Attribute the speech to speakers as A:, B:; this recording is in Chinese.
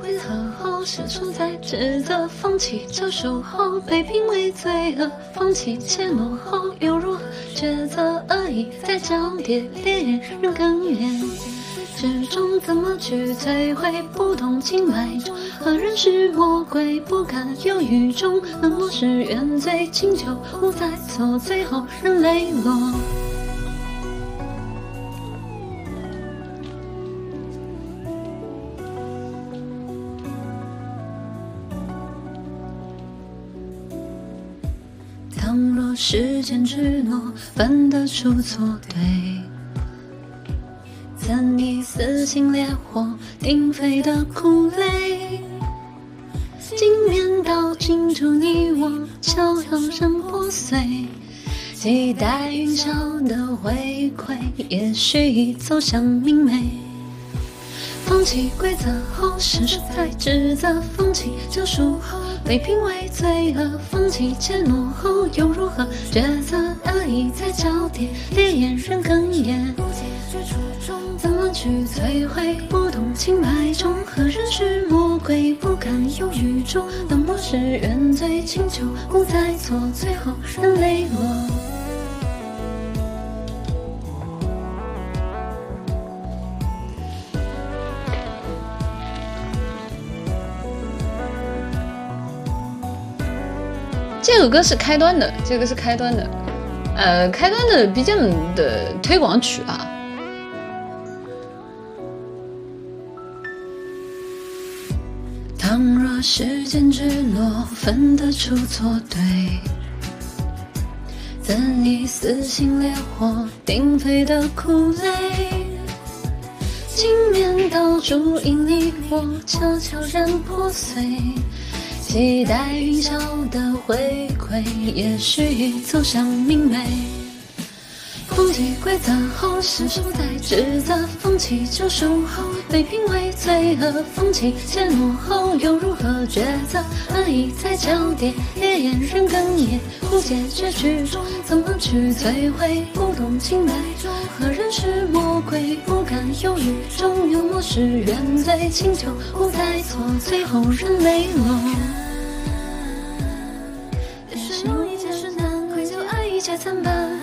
A: 规则后失处在指责，放弃救赎后被评为罪恶，放弃怯懦后又如何抉择？恶意在交叠，烈焰仍哽咽。之中怎么去摧毁？不懂情脉中何人是魔鬼？不敢犹豫中，冷漠是原罪，请求无再错，最后仍泪落。倘若时间之诺分得出错对，怎以撕心烈火鼎沸的苦泪？镜面倒映出你我悄悄然破碎，期待云霄的回馈，也许已走向明媚。放弃规则后，是谁在指责？放弃救赎后，被评为罪恶。放弃怯懦后，又如何抉择？恶意在交叠，烈焰仍哽咽。不解之处中，怎么去摧毁？不懂清白中，何人是魔鬼？不敢犹豫中，冷漠是原罪，请求不再错，最后仍泪落。
B: 这首歌是开端的，这个是开端的，呃，开端的 BGM 的推广曲啊。
A: 倘若时间之诺分得出错对，怎以撕心裂火鼎沸的苦泪？镜面倒注引你我悄悄然破碎。期待云霄的回馈，也许已走向明媚。放弃规则后，是谁在指责？放弃救赎后，被评为罪恶。放弃怯懦后，又如何抉择？恶意在交叠，烈焰仍哽咽。不解结局中，怎么去摧毁？不懂情脉中，何人是魔鬼？不敢犹豫中，幽默是原罪。请求无再错，最后仍泪落。